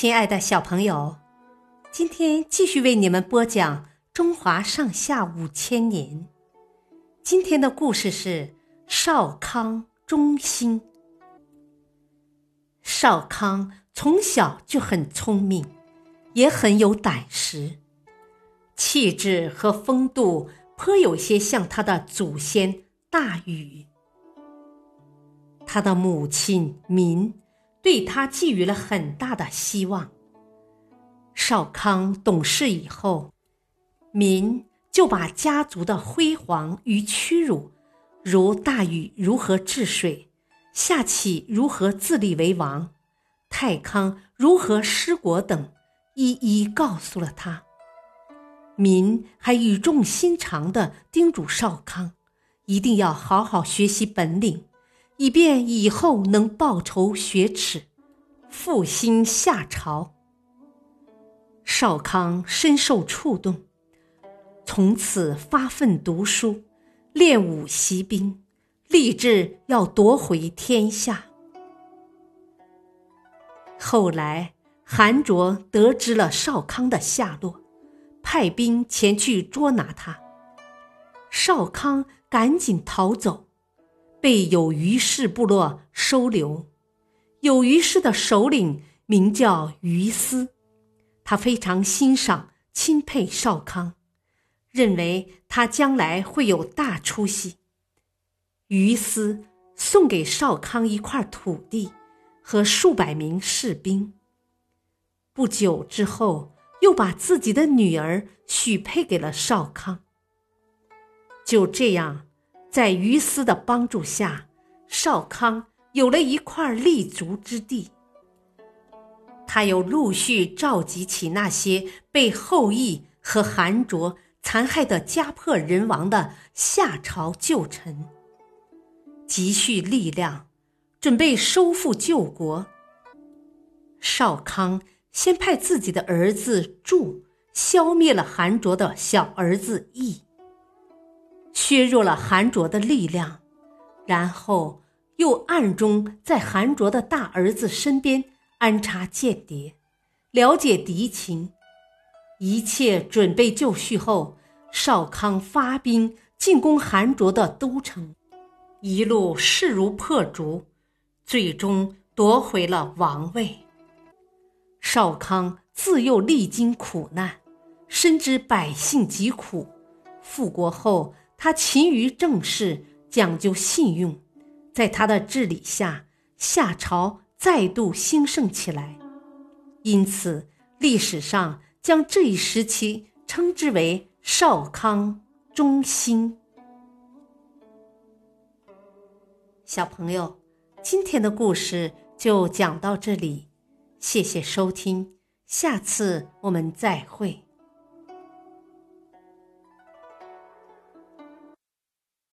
亲爱的小朋友，今天继续为你们播讲《中华上下五千年》。今天的故事是少康中心。少康从小就很聪明，也很有胆识，气质和风度颇有些像他的祖先大禹。他的母亲民。对他寄予了很大的希望。少康懂事以后，民就把家族的辉煌与屈辱，如大禹如何治水，夏启如何自立为王，太康如何失国等，一一告诉了他。民还语重心长地叮嘱少康，一定要好好学习本领。以便以后能报仇雪耻，复兴夏朝。少康深受触动，从此发奋读书，练武习兵，立志要夺回天下。后来，韩卓得知了少康的下落，派兵前去捉拿他。少康赶紧逃走。被有虞氏部落收留，有虞氏的首领名叫于思，他非常欣赏钦佩少康，认为他将来会有大出息。于思送给少康一块土地和数百名士兵。不久之后，又把自己的女儿许配给了少康。就这样。在于斯的帮助下，少康有了一块立足之地。他又陆续召集起那些被后羿和韩卓残害的家破人亡的夏朝旧臣，积蓄力量，准备收复旧国。少康先派自己的儿子祝消灭了韩卓的小儿子羿。削弱了韩卓的力量，然后又暗中在韩卓的大儿子身边安插间谍，了解敌情。一切准备就绪后，少康发兵进攻韩卓的都城，一路势如破竹，最终夺回了王位。少康自幼历经苦难，深知百姓疾苦，复国后。他勤于政事，讲究信用，在他的治理下，夏朝再度兴盛起来。因此，历史上将这一时期称之为少康中兴。小朋友，今天的故事就讲到这里，谢谢收听，下次我们再会。